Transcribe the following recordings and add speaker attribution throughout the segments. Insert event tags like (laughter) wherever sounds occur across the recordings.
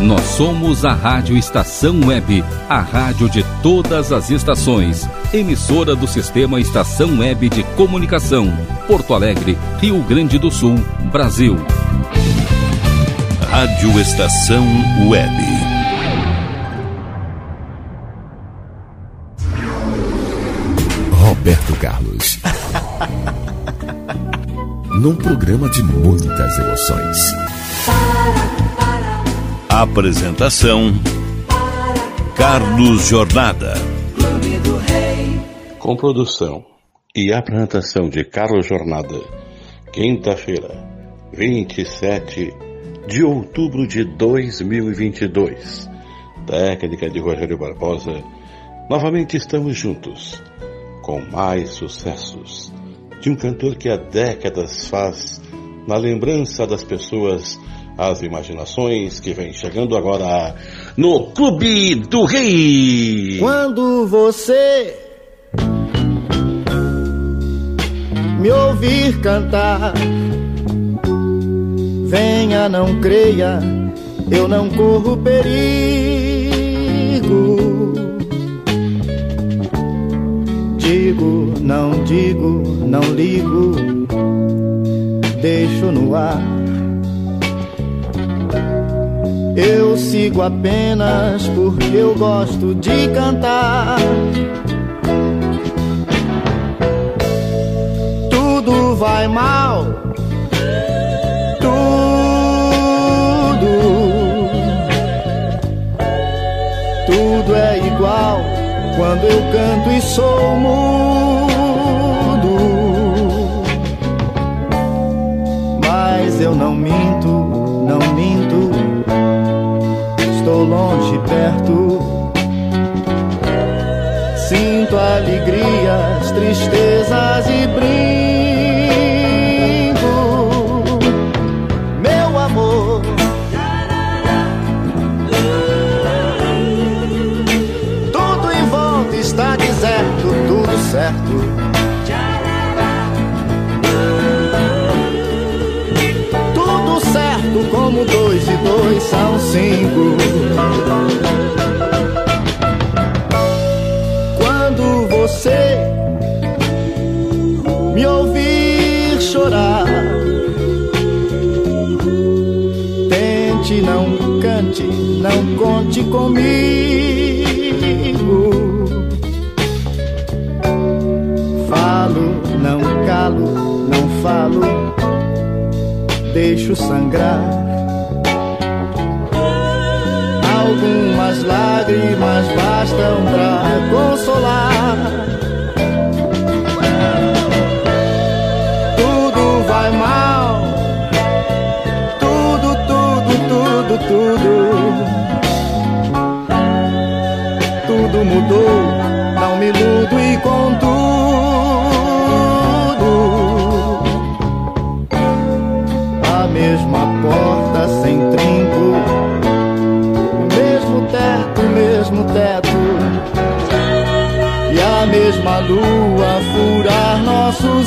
Speaker 1: Nós somos a Rádio Estação Web, a rádio de todas as estações. Emissora do Sistema Estação Web de Comunicação. Porto Alegre, Rio Grande do Sul, Brasil.
Speaker 2: Rádio Estação Web.
Speaker 3: Roberto Carlos. (laughs) Num programa de muitas emoções.
Speaker 2: Apresentação: Carlos Jornada.
Speaker 4: Com produção e apresentação de Carlos Jornada. Quinta-feira, 27 de outubro de 2022. Técnica de Rogério Barbosa. Novamente estamos juntos com mais sucessos de um cantor que há décadas faz na lembrança das pessoas as imaginações que vem chegando agora no Clube do Rei.
Speaker 5: Quando você me ouvir cantar, venha, não creia, eu não corro perigo. Digo, não digo, não ligo, deixo no ar eu sigo apenas porque eu gosto de cantar. Tudo vai mal, tudo. Tudo é igual quando eu canto e sou mudo. Perto. Sinto alegrias, tristezas e brinco, meu amor. Tudo em volta está deserto, tudo certo. Tudo certo como dois e dois são cinco. Comigo. Falo, não calo, não falo, deixo sangrar. Algumas lágrimas bastam pra consolar.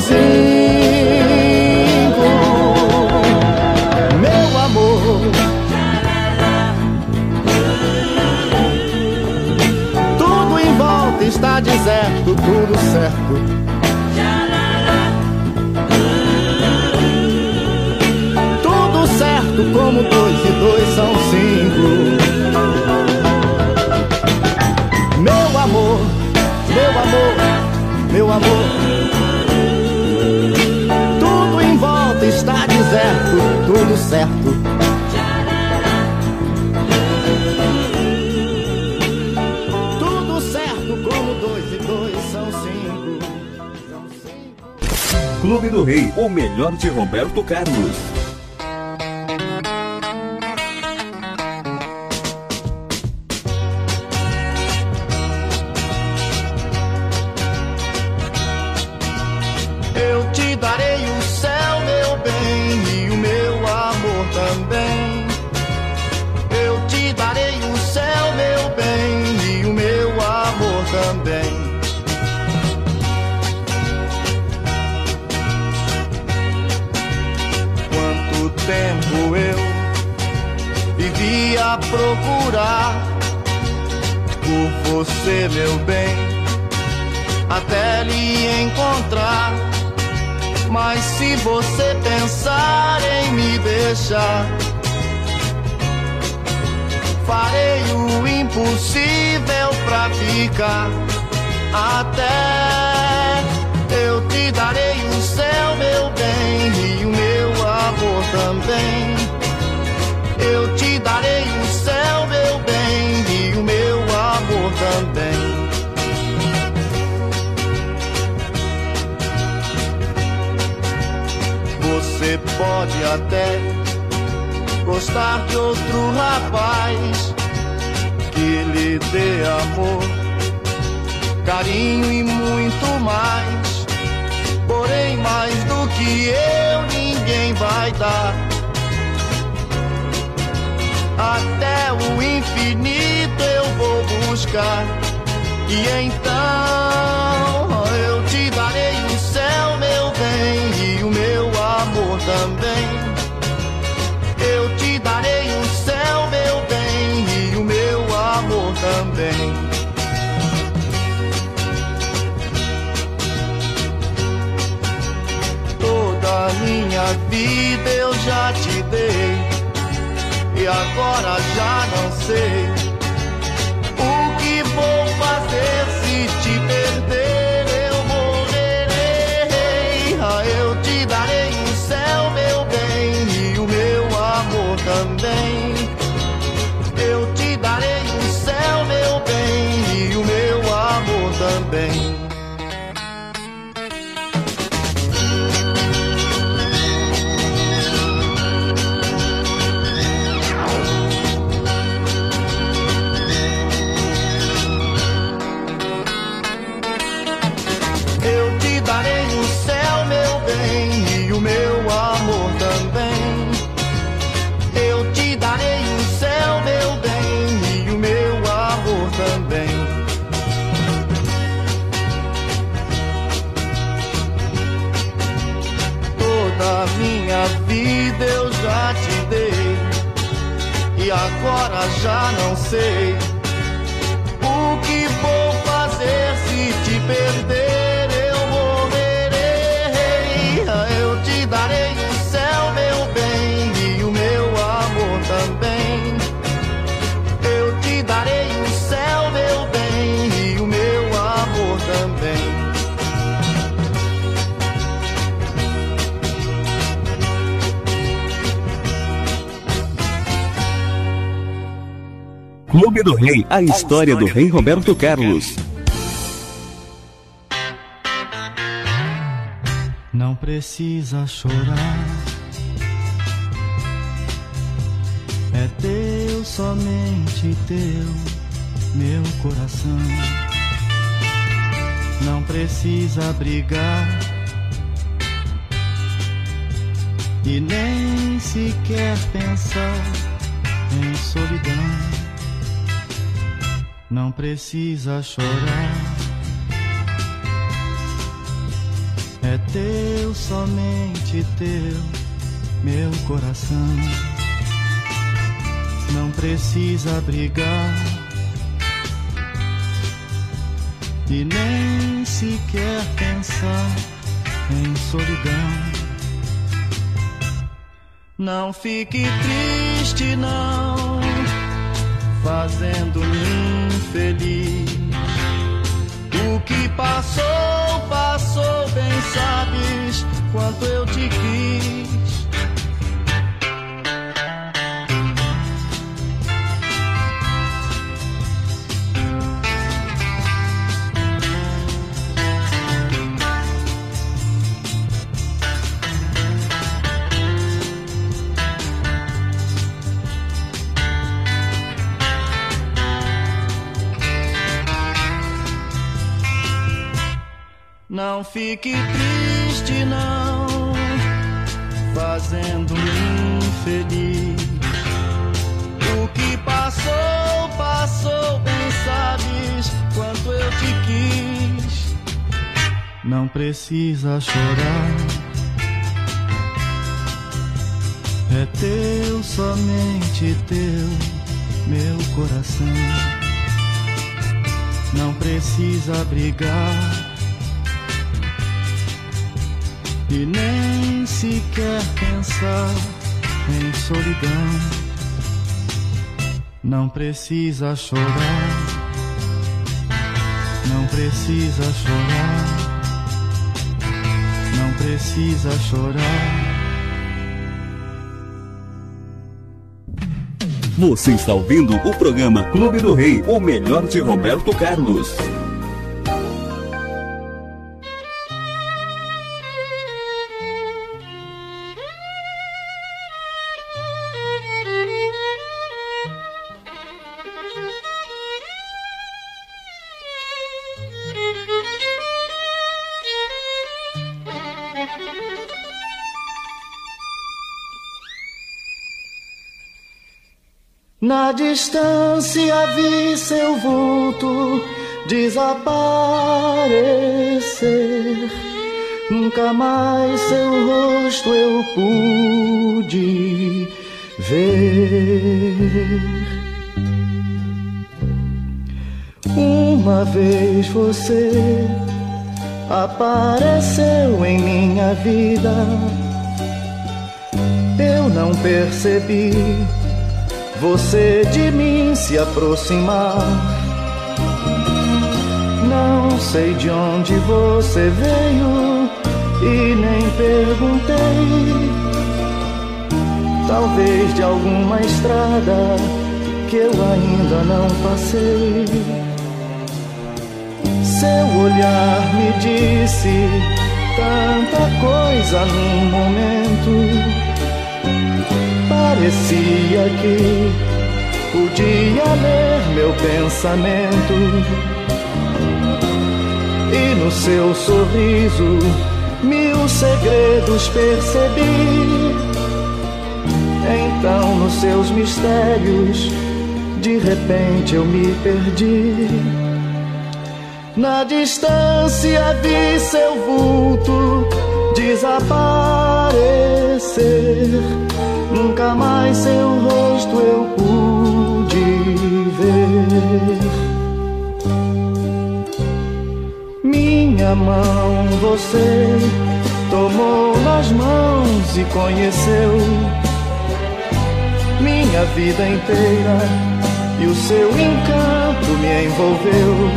Speaker 5: Zinco. Meu amor. Tudo em volta está deserto, tudo certo. Tudo certo como dois e dois são cinco. Meu amor, meu amor, meu amor. Tudo certo. Tudo certo como dois e dois. São cinco.
Speaker 6: Clube do Rei, o melhor de Roberto Carlos.
Speaker 5: Você pode até gostar de outro rapaz que lhe dê amor, carinho e muito mais. Porém, mais do que eu, ninguém vai dar. Até o infinito eu vou buscar. E então também. Eu te darei o céu, meu bem, e o meu amor também. Toda minha vida eu já te dei, e agora já não sei e agora já não sei.
Speaker 6: Clube do Rei, a história do Rei Roberto Carlos.
Speaker 5: Não precisa chorar. É teu, somente teu, meu coração. Não precisa brigar. E nem sequer pensar em solidão. Não precisa chorar. É teu, somente teu, meu coração. Não precisa brigar e nem sequer pensar em solidão. Não fique triste, não, fazendo-me infeliz. O que passou, passou, bem sabes quanto eu te quis. Não fique triste, não, fazendo-me infeliz. O que passou, passou, bem sabes quanto eu te quis. Não precisa chorar. É teu, somente teu meu coração. Não precisa brigar e nem sequer pensar em solidão. Não precisa chorar, não precisa chorar, não precisa chorar.
Speaker 6: Você está ouvindo o programa Clube do Rei, o melhor de Roberto Carlos.
Speaker 5: Na distância vi seu vulto desaparecer. Nunca mais seu rosto eu pude ver. Uma vez você apareceu em minha vida. Eu não percebi você de mim se aproximar. Não sei de onde você veio e nem perguntei. Talvez de alguma estrada que eu ainda não passei. Seu olhar me disse tanta coisa num momento parecia que podia ler meu pensamento. E no seu sorriso mil segredos percebi. Então, nos seus mistérios, de repente eu me perdi. Na distância vi seu vulto desaparecer Nunca mais seu rosto eu pude ver. Minha mão você tomou nas mãos e conheceu minha vida inteira e o seu encanto me envolveu.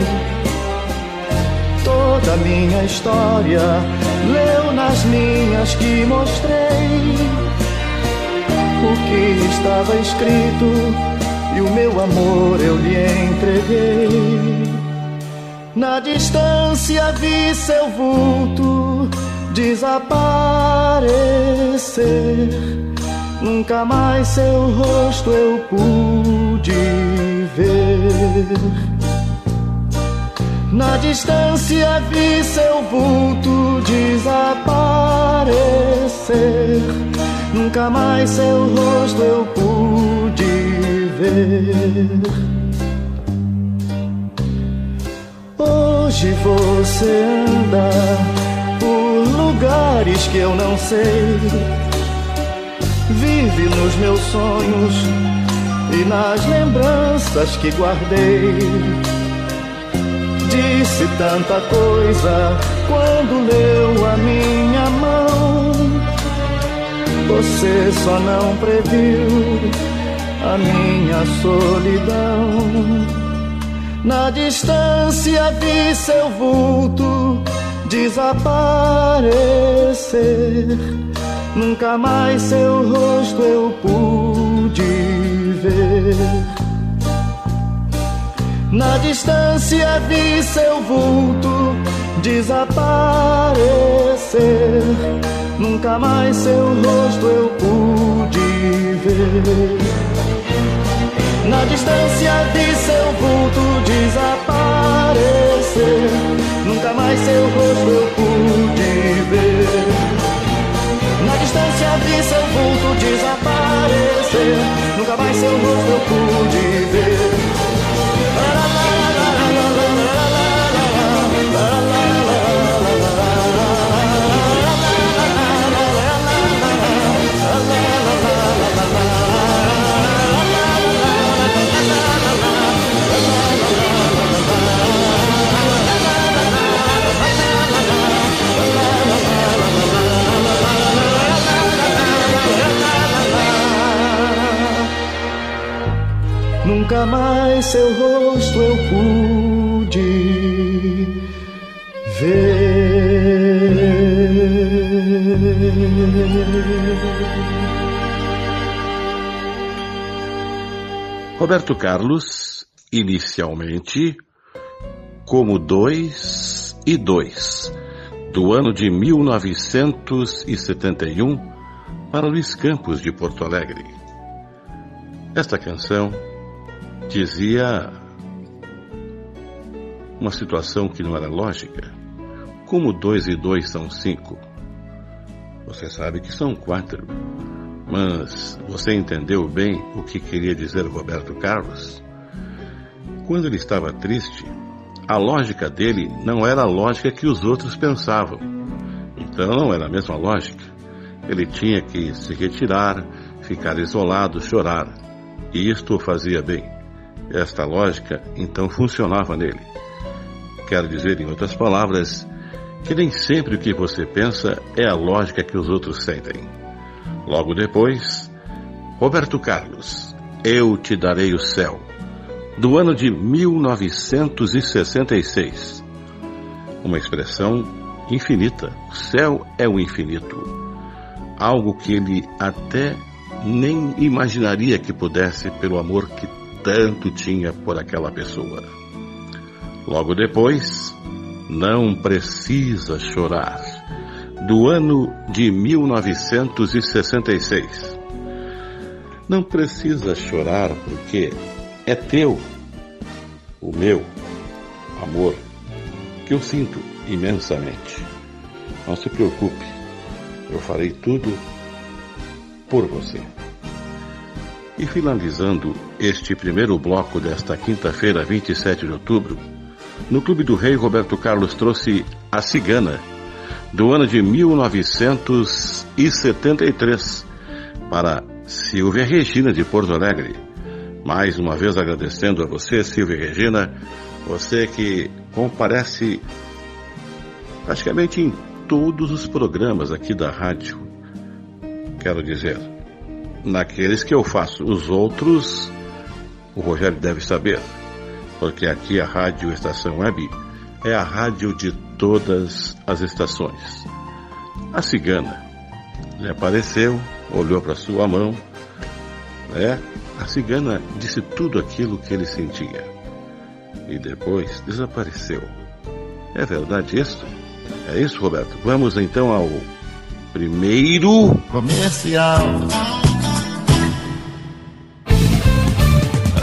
Speaker 5: Toda minha história leu nas linhas que mostrei o que estava escrito e o meu amor eu lhe entreguei. Na distância vi seu vulto desaparecer. Nunca mais seu rosto eu pude ver. Na distância vi seu vulto desaparecer Nunca mais seu rosto eu pude ver. Hoje você anda por lugares que eu não sei. Vive nos meus sonhos e nas lembranças que guardei. Disse tanta coisa quando leu a minha mão você só não previu a minha solidão. Na distância vi seu vulto desaparecer. Nunca mais seu rosto eu pude ver. Na distância vi seu vulto desaparecer. Nunca mais seu rosto eu pude ver. Na distância vi seu vulto desaparecer. Nunca mais seu rosto eu pude ver. Na distância vi seu vulto desaparecer. Nunca mais seu rosto eu pude ver. Seu rosto eu pude ver.
Speaker 4: Roberto Carlos, inicialmente, como dois e dois, do ano de 1971, para Luiz Campos de Porto Alegre. Esta canção dizia uma situação que não era lógica. Como dois e dois são cinco? Você sabe que são quatro. Mas você entendeu bem o que queria dizer Roberto Carlos? Quando ele estava triste, a lógica dele não era a lógica que os outros pensavam. Então não era a mesma lógica. Ele tinha que se retirar, ficar isolado, chorar. E isto o fazia bem. Esta lógica então funcionava nele. Quero dizer, em outras palavras, que nem sempre o que você pensa é a lógica que os outros sentem. Logo depois, Roberto Carlos, Eu Te Darei o Céu, do ano de 1966. Uma expressão infinita. O céu é o infinito. Algo que ele até nem imaginaria que pudesse pelo amor que tanto tinha por aquela pessoa. Logo depois, Não Precisa Chorar do ano de 1966. Não precisa chorar porque é teu, o meu amor, que eu sinto imensamente. Não se preocupe, eu farei tudo por você. E finalizando este primeiro bloco desta quinta-feira, 27 de outubro, no Clube do Rei, Roberto Carlos trouxe A Cigana do ano de 1973 para Silvia Regina de Porto Alegre. Mais uma vez agradecendo a você, Silvia Regina, você que comparece praticamente em todos os programas aqui da rádio. Quero dizer, naqueles que eu faço, os outros o Rogério deve saber, porque aqui a Rádio Estação Web é a rádio de todas as estações. A cigana lhe apareceu, olhou para sua mão, né? A cigana disse tudo aquilo que ele sentia e depois desapareceu. É verdade isso? É isso, Roberto? Vamos então ao primeiro
Speaker 5: comercial.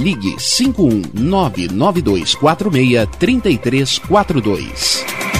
Speaker 7: ligue 51992463342.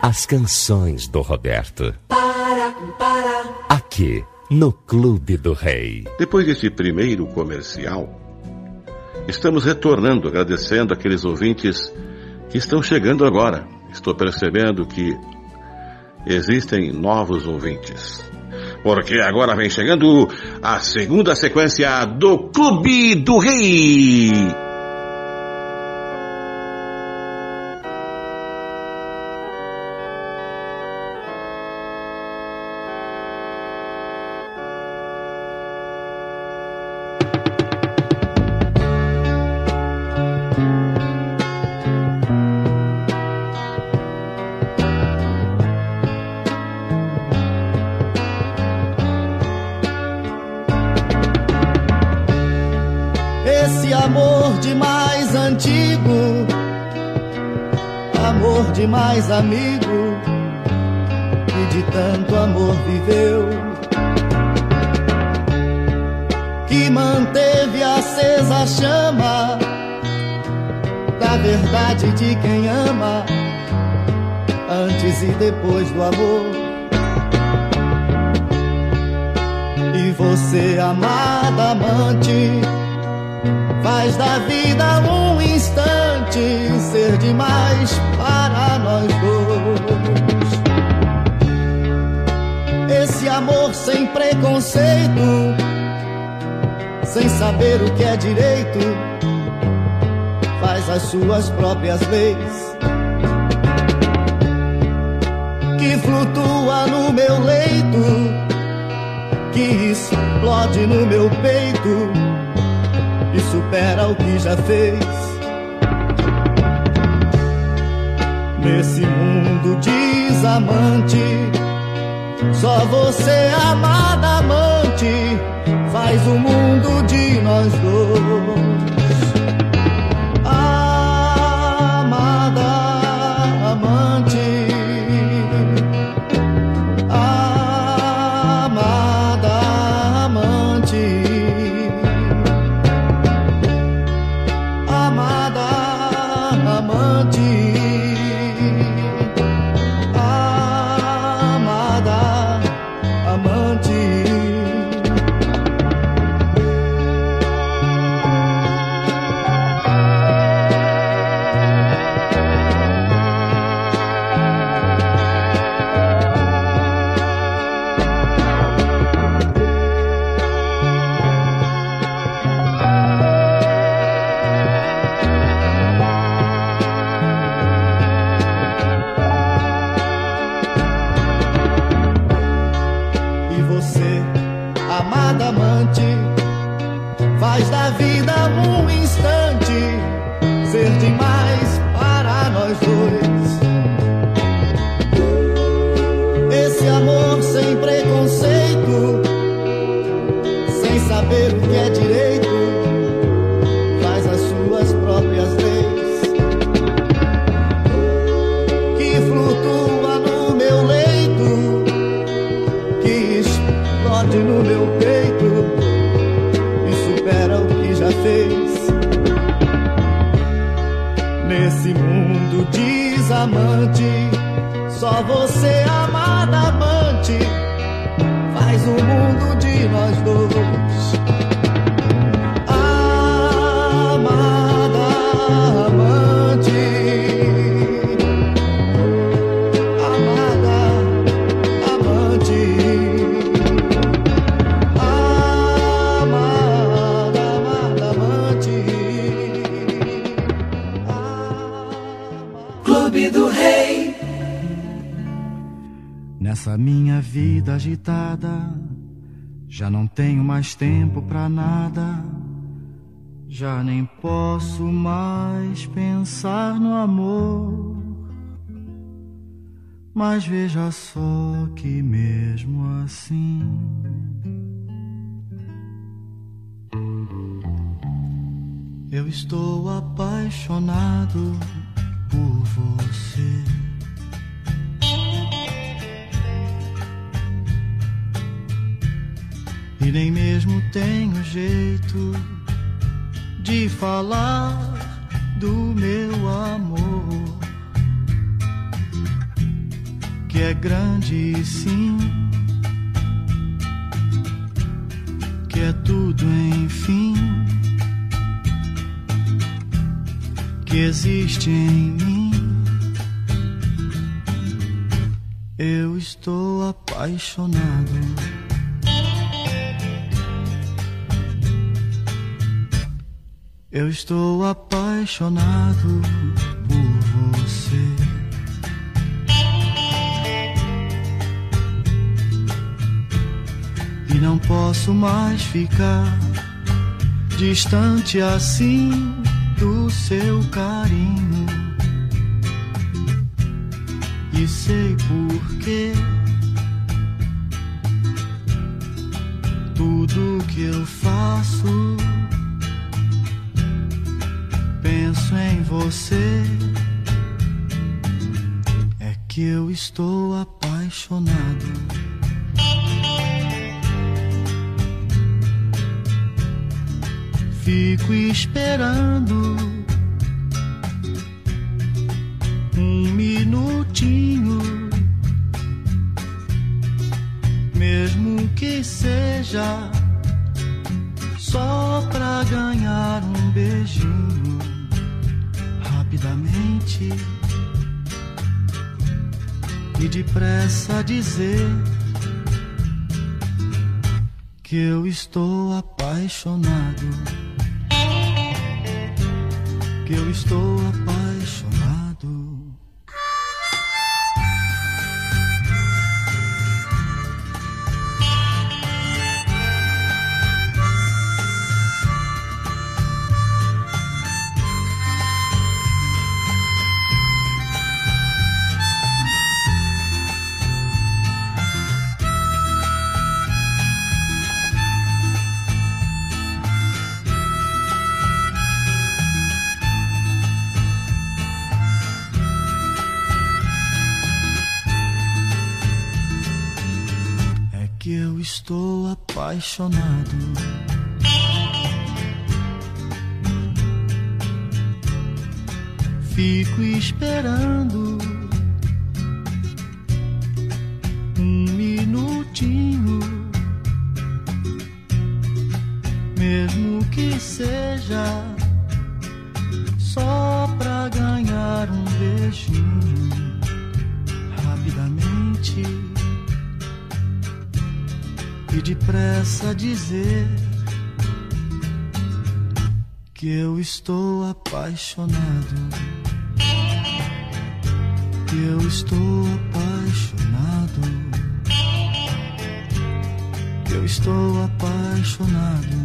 Speaker 3: As canções do Roberto.
Speaker 8: Para, para.
Speaker 3: Aqui, no Clube do Rei.
Speaker 4: Depois desse primeiro comercial, estamos retornando agradecendo aqueles ouvintes que estão chegando agora. Estou percebendo que existem novos ouvintes. Porque agora vem chegando a segunda sequência do Clube do Rei.
Speaker 5: Amor de mais amigo, que de tanto amor viveu, que manteve acesa a chama da verdade de quem ama, antes e depois do amor. E você, amada amante, faz da vida um instante ser demais para nós dois. Esse amor sem preconceito, sem saber o que é direito, faz as suas próprias leis. Que flutua no meu leito, que explode no meu peito e supera o que já fez. Nesse mundo desamante, só você, amada amante, faz o mundo de nós dois. Mais tempo pra nada. Já nem posso mais pensar no amor. Mas veja E nem mesmo tenho jeito de falar do meu amor, que é grande sim, que é tudo enfim, que existe em mim. Eu estou apaixonado. Eu estou apaixonado por você. E não posso mais ficar distante assim do seu carinho. E sei por quê. Tudo que eu faço penso em você. É que eu estou apaixonado. Fico esperando um minutinho, mesmo que seja só pra ganhar um beijinho rapidamente e depressa dizer que eu estou apaixonado. Que eu estou apaixonado. Apaixonado. Fico esperando um minutinho, mesmo que seja só pra ganhar um beijinho depressa dizer que eu estou apaixonado. Que eu estou apaixonado. Que eu estou apaixonado.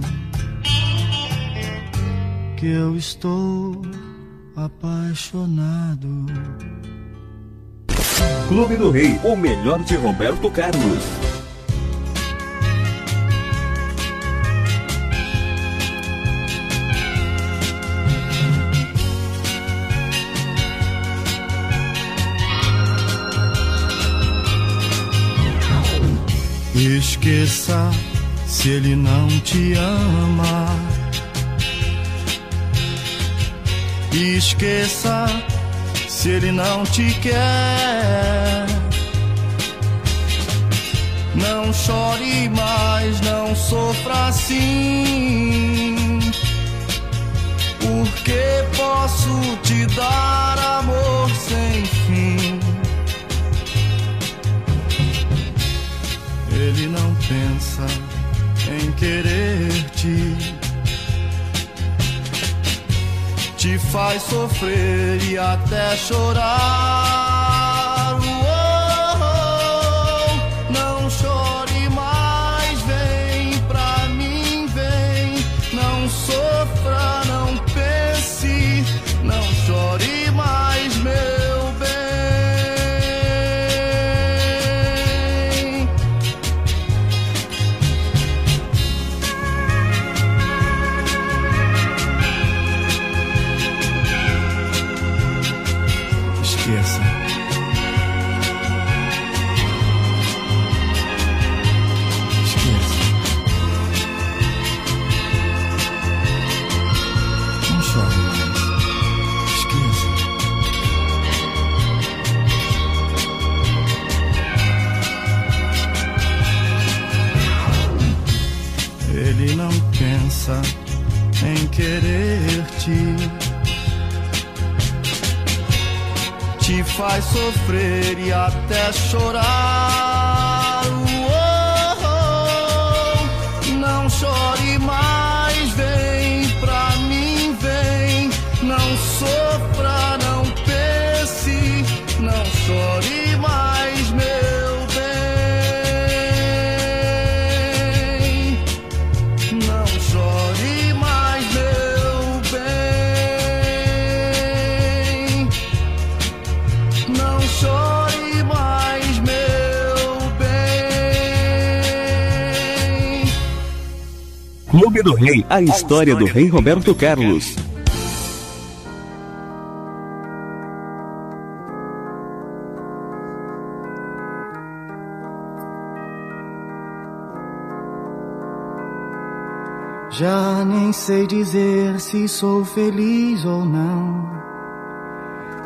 Speaker 5: Que eu estou apaixonado.
Speaker 6: Clube do Rei, o melhor de Roberto Carlos.
Speaker 5: Esqueça se ele não te ama. Esqueça se ele não te quer. Não chore mais, não sofra assim. Porque posso te dar amor sem fim. Ele não pensa em querer-te. Te faz sofrer e até chorar. Faz sofrer e até chorar.
Speaker 6: Clube do Rei, a história do rei Roberto Carlos.
Speaker 5: Já nem sei dizer se sou feliz ou não.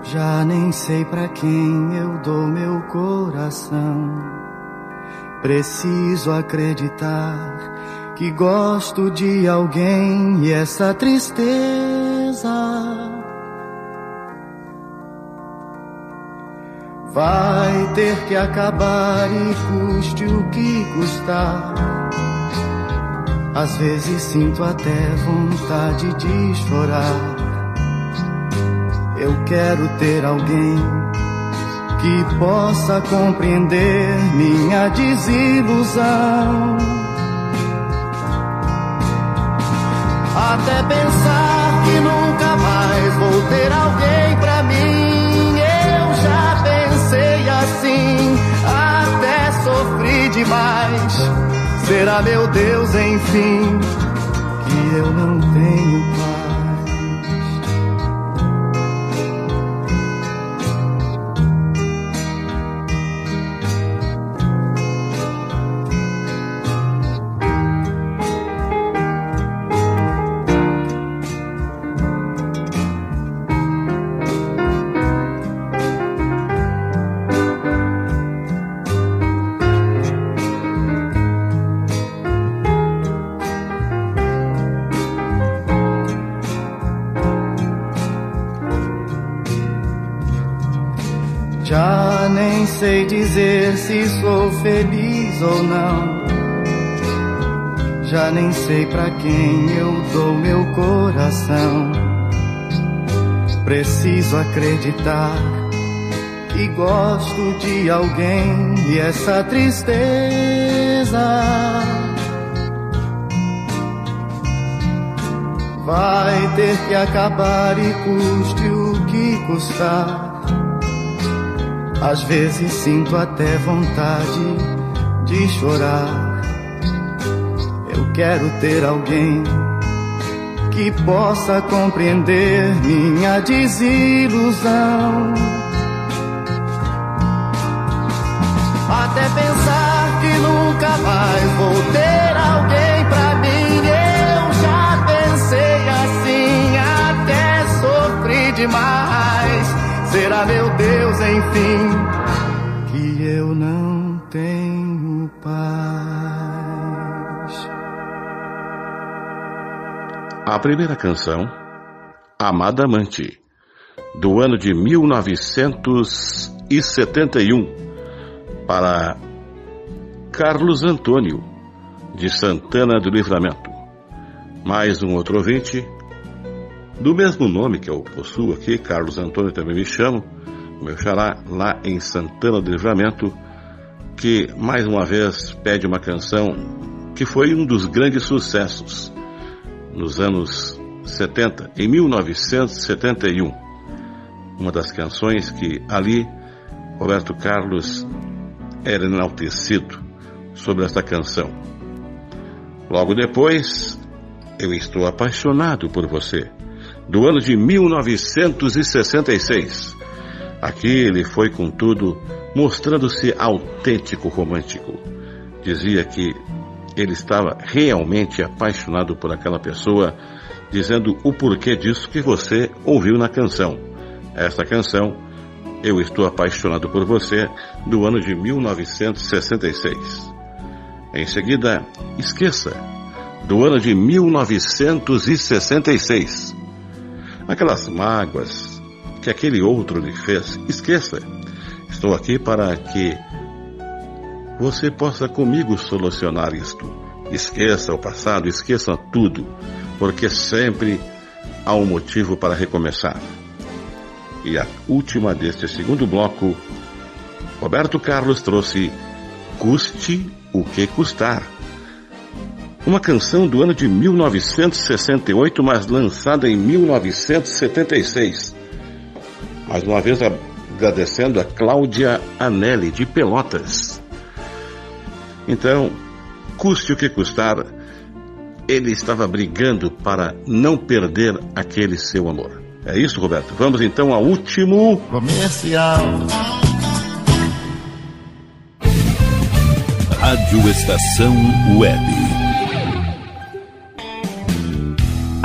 Speaker 5: Já nem sei pra quem eu dou meu coração. Preciso acreditar que gosto de alguém e essa tristeza vai ter que acabar e custe o que custar. Às vezes sinto até vontade de chorar. Eu quero ter alguém que possa compreender minha desilusão. Até pensar que nunca mais vou ter alguém pra mim. Eu já pensei assim, até sofri demais. Será meu Deus, enfim, que eu não tenho dizer se sou feliz ou não. Já nem sei pra quem eu dou meu coração. Preciso acreditar que gosto de alguém e essa tristeza vai ter que acabar e custe o que custar. Às vezes sinto até vontade de chorar. Eu quero ter alguém que possa compreender minha desilusão. Deus, enfim, que eu não tenho paz.
Speaker 4: A primeira canção, Amada Amante, do ano de 1971, para Carlos Antônio, de Santana do Livramento. Mais um outro ouvinte, do mesmo nome que eu possuo aqui, Carlos Antônio também me chamo, meu xará, lá em Santana do Livramento, que mais uma vez pede uma canção que foi um dos grandes sucessos nos anos 70, em 1971. Uma das canções que ali Roberto Carlos era enaltecido sobre esta canção. Logo depois, Eu Estou Apaixonado por Você, do ano de 1966. Aqui ele foi, contudo, mostrando-se autêntico romântico. Dizia que ele estava realmente apaixonado por aquela pessoa, dizendo o porquê disso que você ouviu na canção. Esta canção, Eu Estou Apaixonado por Você, do ano de 1966. Em seguida, Esqueça, do ano de 1966. Aquelas mágoas que aquele outro lhe fez, esqueça. Estou aqui para que você possa comigo solucionar isto. Esqueça o passado, esqueça tudo, porque sempre há um motivo para recomeçar. E a última deste segundo bloco, Roberto Carlos trouxe Custe o que custar. Uma canção do ano de 1968, mas lançada em 1976. Mais uma vez agradecendo a Cláudia Anelli de Pelotas. Então, custe o que custar, ele estava brigando para não perder aquele seu amor. É isso, Roberto? Vamos então ao último
Speaker 5: comercial.
Speaker 2: Rádio Estação Web.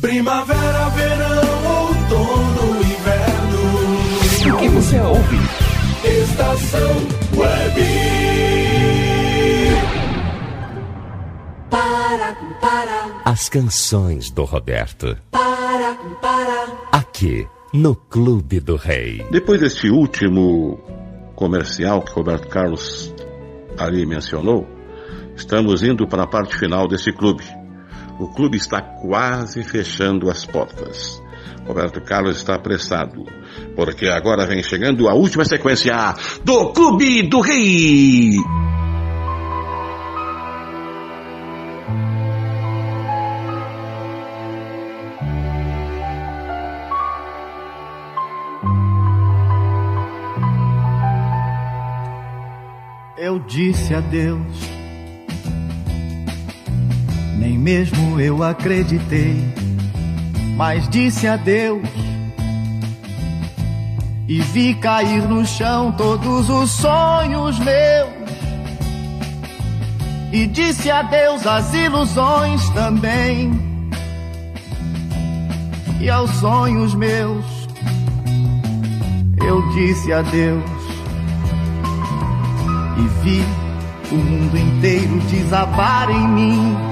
Speaker 9: Primavera, verão, outono, inverno.
Speaker 7: O que você ouve?
Speaker 9: Estação Web.
Speaker 8: Para, para,
Speaker 3: As canções do Roberto.
Speaker 8: para, para.
Speaker 3: Aqui, no Clube do Rei.
Speaker 4: Depois deste último comercial que Roberto Carlos ali mencionou, estamos indo para a parte final desse clube. O clube está quase fechando as portas. Roberto Carlos está apressado, porque agora vem chegando a última sequência do Clube do Rei.
Speaker 5: Eu disse adeus, nem mesmo eu acreditei, mas disse adeus. E vi cair no chão todos os sonhos meus. E disse adeus às ilusões também. E aos sonhos meus, eu disse adeus e vi o mundo inteiro desabar em mim.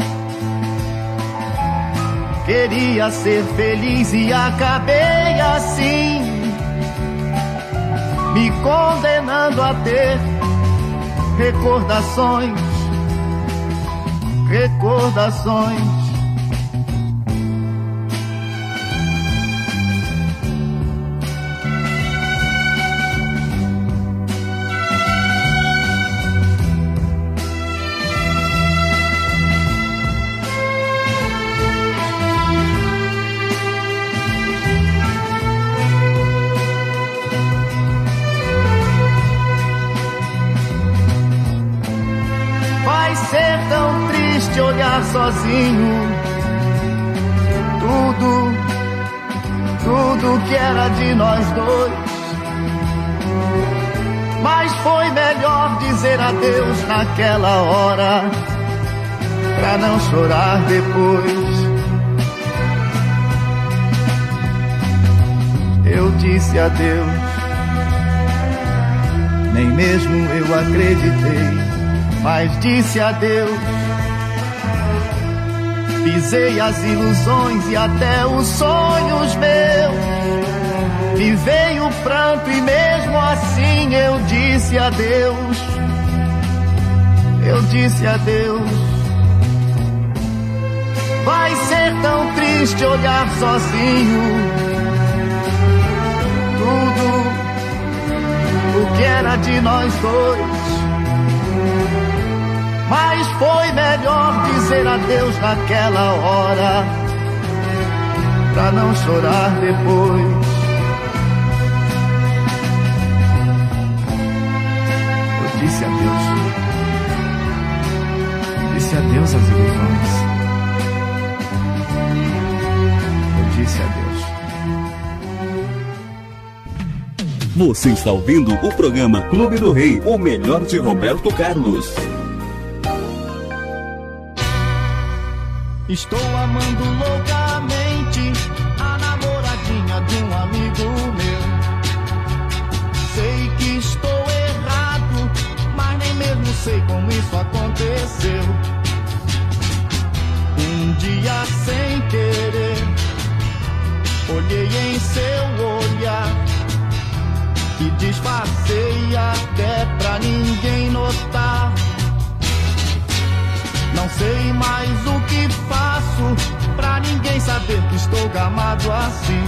Speaker 5: Queria ser feliz e acabei assim, me condenando a ter recordações, recordações. Sozinho. Tudo, tudo que era de nós dois. Mas foi melhor dizer adeus naquela hora, pra não chorar depois. Eu disse adeus, nem mesmo eu acreditei mas disse adeus. Pisei as ilusões e até os sonhos meus. Me veio o pranto e mesmo assim eu disse adeus. Eu disse adeus. Vai ser tão triste olhar sozinho. Tudo o que era de nós dois. Mas foi melhor dizer adeus naquela hora, pra não chorar depois. Eu disse adeus. Disse adeus às ilusões. Eu disse adeus.
Speaker 6: Você está ouvindo o programa Clube do Rei, o melhor de Roberto Carlos.
Speaker 5: Estou amando loucamente a namoradinha de um amigo meu. Sei que estou errado, mas nem mesmo sei como isso aconteceu. Um dia sem querer, olhei em seu olhar e disfarcei até pra ninguém notar. Não sei mais o que faço pra ninguém saber que estou gamado assim.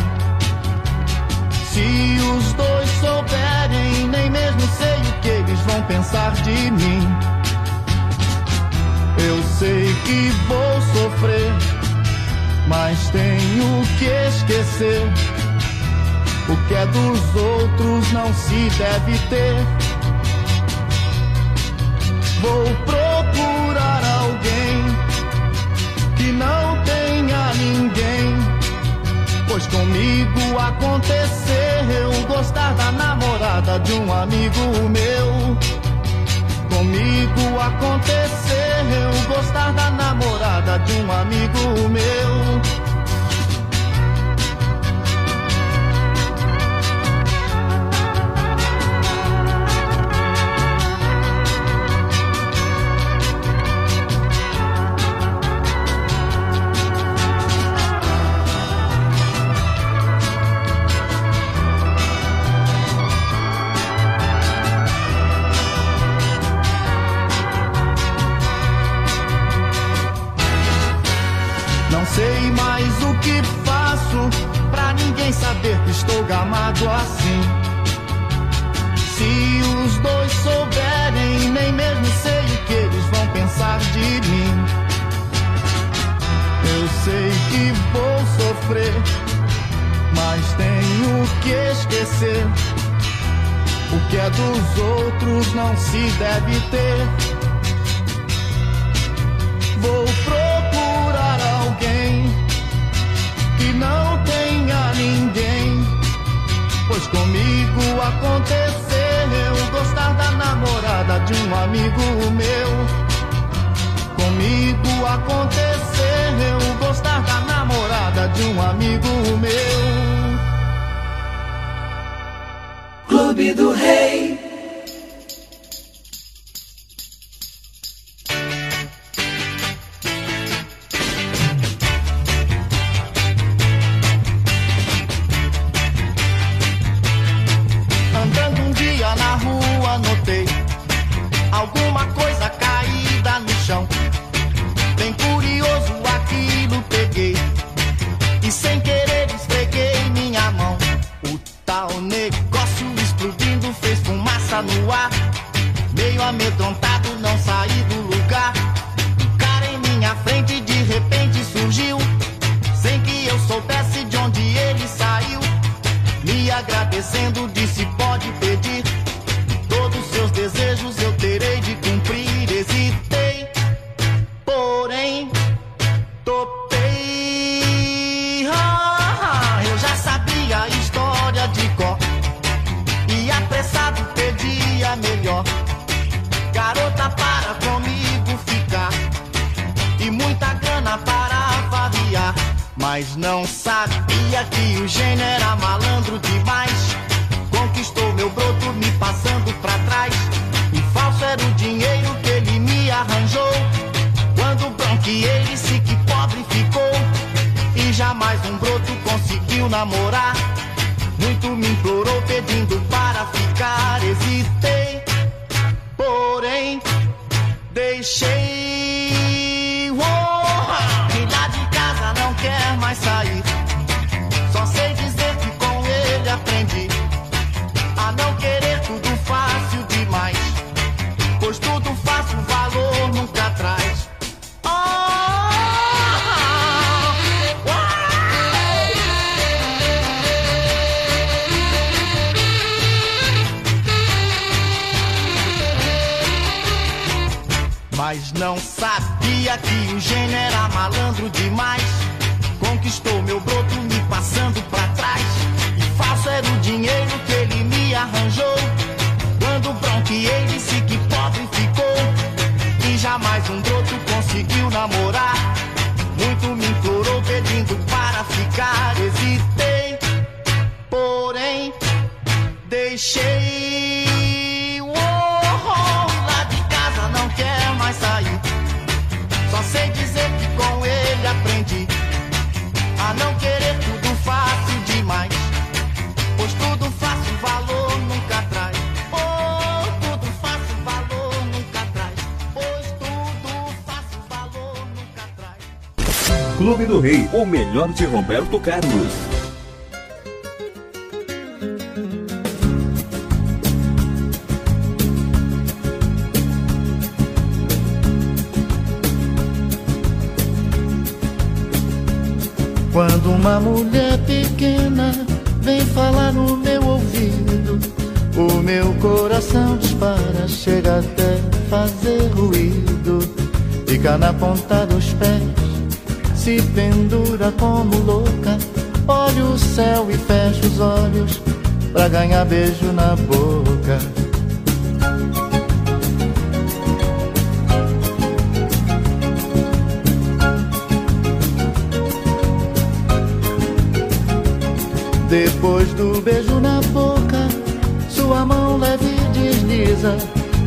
Speaker 5: Se os dois souberem, nem mesmo sei o que eles vão pensar de mim. Eu sei que vou sofrer, mas tenho que esquecer. O que é dos outros não se deve ter. Vou procurar não tenha ninguém, pois comigo aconteceu gostar da namorada de um amigo meu. Comigo aconteceu gostar da namorada de um amigo meu. Assim. Se os dois souberem, nem mesmo sei o que eles vão pensar de mim. Eu sei que vou sofrer, mas tenho que esquecer. O que é dos outros não se deve ter. De um amigo meu. Comigo aconteceu gostar da namorada de um amigo meu.
Speaker 9: Clube do Rei.
Speaker 5: alguma coisa caída no melhor de Roberto Carlos. Beijo na boca. Depois do beijo na boca, sua mão leve desliza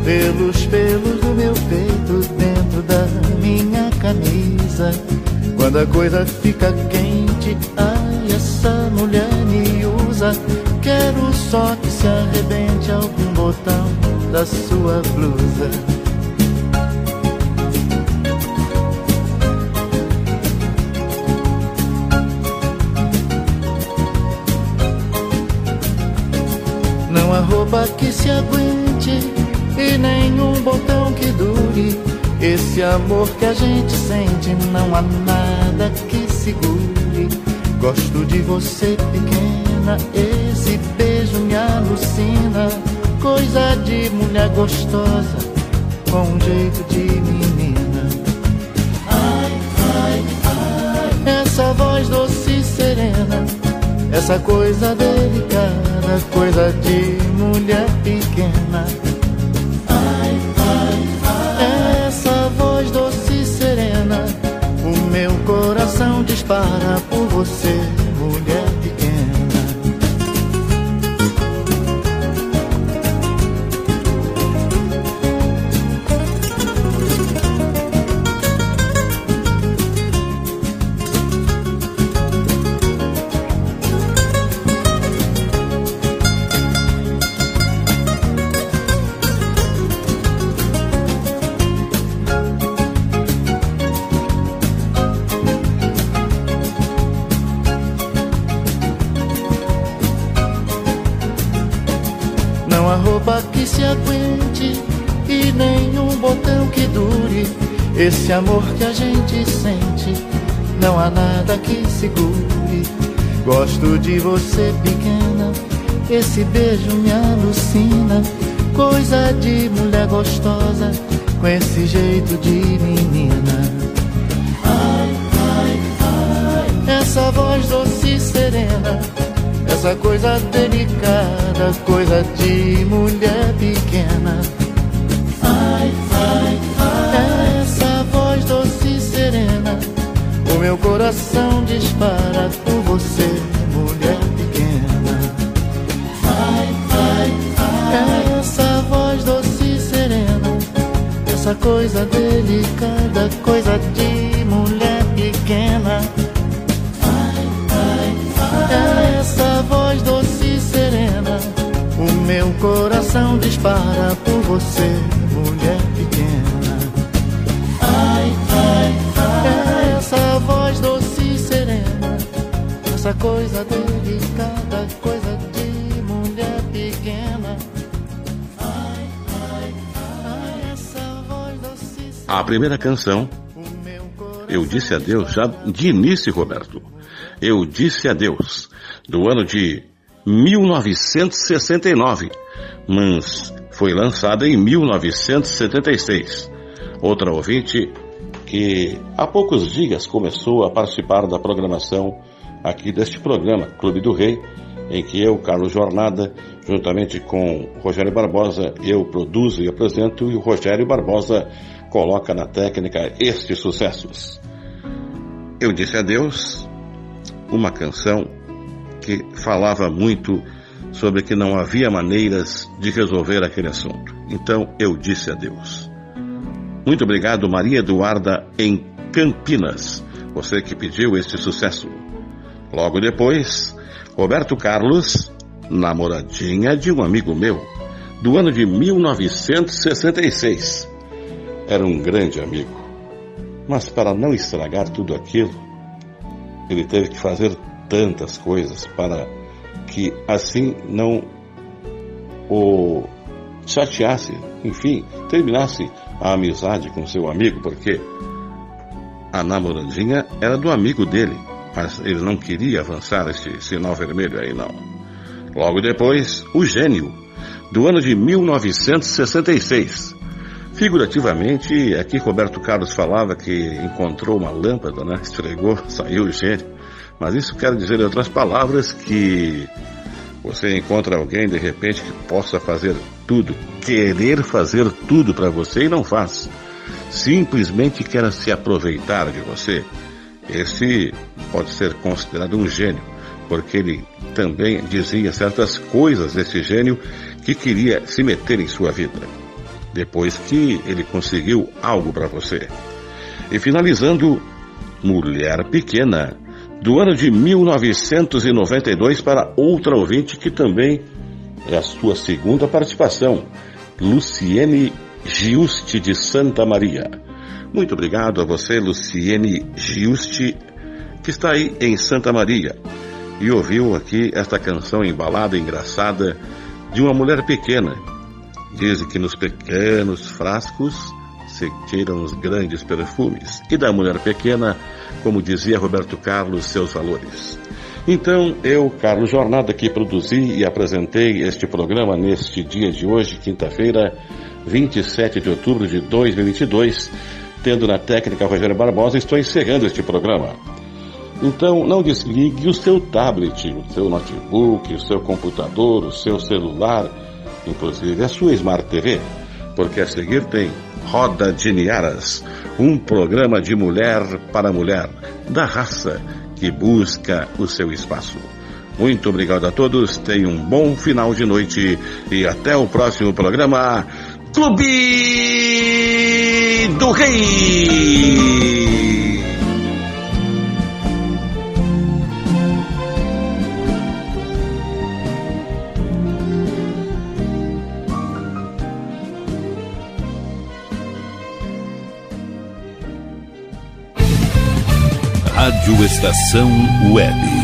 Speaker 5: pelos pelos do meu peito dentro da minha camisa. Quando a coisa fica se aguente e nenhum botão que dure. Esse amor que a gente sente, não há nada que segure. Gosto de você pequena, esse beijo me alucina. Coisa de mulher gostosa, com um jeito de menina. Ai, ai, ai, essa voz doce essa coisa delicada, coisa de mulher pequena. Ai, ai, ai, essa voz doce e serena, o meu coração dispara por você, Esse amor que a gente sente, não há nada que segure. Gosto de você pequena, esse beijo me alucina. Coisa de mulher gostosa, com esse jeito de menina. Ai, ai, ai, essa voz doce e serena. Essa coisa delicada, coisa de mulher pequena. Ai, ai, ai, essa meu coração dispara por você, mulher pequena. Ai, ai, ai, essa voz doce e serena. Essa coisa delicada, coisa de mulher pequena. É essa voz doce e serena. O meu coração dispara por você, mulher coisa delicada, coisa de mulher pequena. Ai, ai, ai. Essa voz doce.
Speaker 4: A primeira canção, Eu Disse Adeus, já de início, Roberto. Eu Disse Adeus, do ano de 1969, mas foi lançada em 1976. Outra ouvinte que há poucos dias começou a participar da programação aqui deste programa, Clube do Rei, em que eu, Carlos Jornada, juntamente com Rogério Barbosa, eu produzo e apresento e o Rogério Barbosa coloca na técnica estes sucessos. Eu disse adeus, uma canção que falava muito sobre que não havia maneiras de resolver aquele assunto. Então eu disse adeus. Muito obrigado, Maria Eduarda, em Campinas, você que pediu este sucesso. Logo depois, Roberto Carlos, namoradinha de um amigo meu, do ano de 1966. Era um grande amigo. Mas para não estragar tudo aquilo, ele teve que fazer tantas coisas para que assim não o chateasse, enfim, terminasse a amizade com seu amigo, porque a namoradinha era do amigo dele, mas ele não queria avançar esse sinal vermelho aí não. Logo depois, o gênio, do ano de 1966. Figurativamente, aqui Roberto Carlos falava que encontrou uma lâmpada, né? Esfregou, (laughs) saiu o gênio. Mas isso quer dizer, em outras palavras, que você encontra alguém de repente que possa fazer tudo, querer fazer tudo para você e não faz. Simplesmente quer se aproveitar de você. Esse pode ser considerado um gênio, porque ele também dizia certas coisas desse gênio que queria se meter em sua vida. Depois que ele conseguiu algo para você. E finalizando, Mulher Pequena do ano de 1992 para outra ouvinte que também é a sua segunda participação, Luciene Giusti de Santa Maria. Muito obrigado a você, Luciene Giusti, que está aí em Santa Maria e ouviu aqui esta canção embalada, engraçada, de uma mulher pequena. Dizem que nos pequenos frascos se tiram os grandes perfumes, e da mulher pequena como dizia Roberto Carlos, seus valores. Então, eu, Carlos Jornada, que produzi e apresentei este programa neste dia de hoje, quinta-feira, 27 de outubro de 2022, tendo na técnica Rogério Barbosa, estou encerrando este programa. Então, não desligue o seu tablet, o seu notebook, o seu computador, o seu celular, inclusive a sua Smart TV, porque a seguir tem Roda de Niaras, um programa de mulher para mulher, da raça que busca o seu espaço. Muito obrigado a todos, tenham um bom final de noite e até o próximo programa Clube do Rei!
Speaker 2: Rádio Estação Web.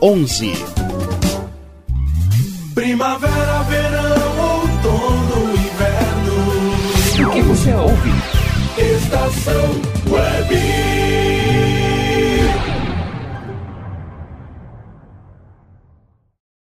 Speaker 7: onze
Speaker 10: Primavera, verão, outono, inverno.
Speaker 7: O que você ouve?
Speaker 10: Estação Web.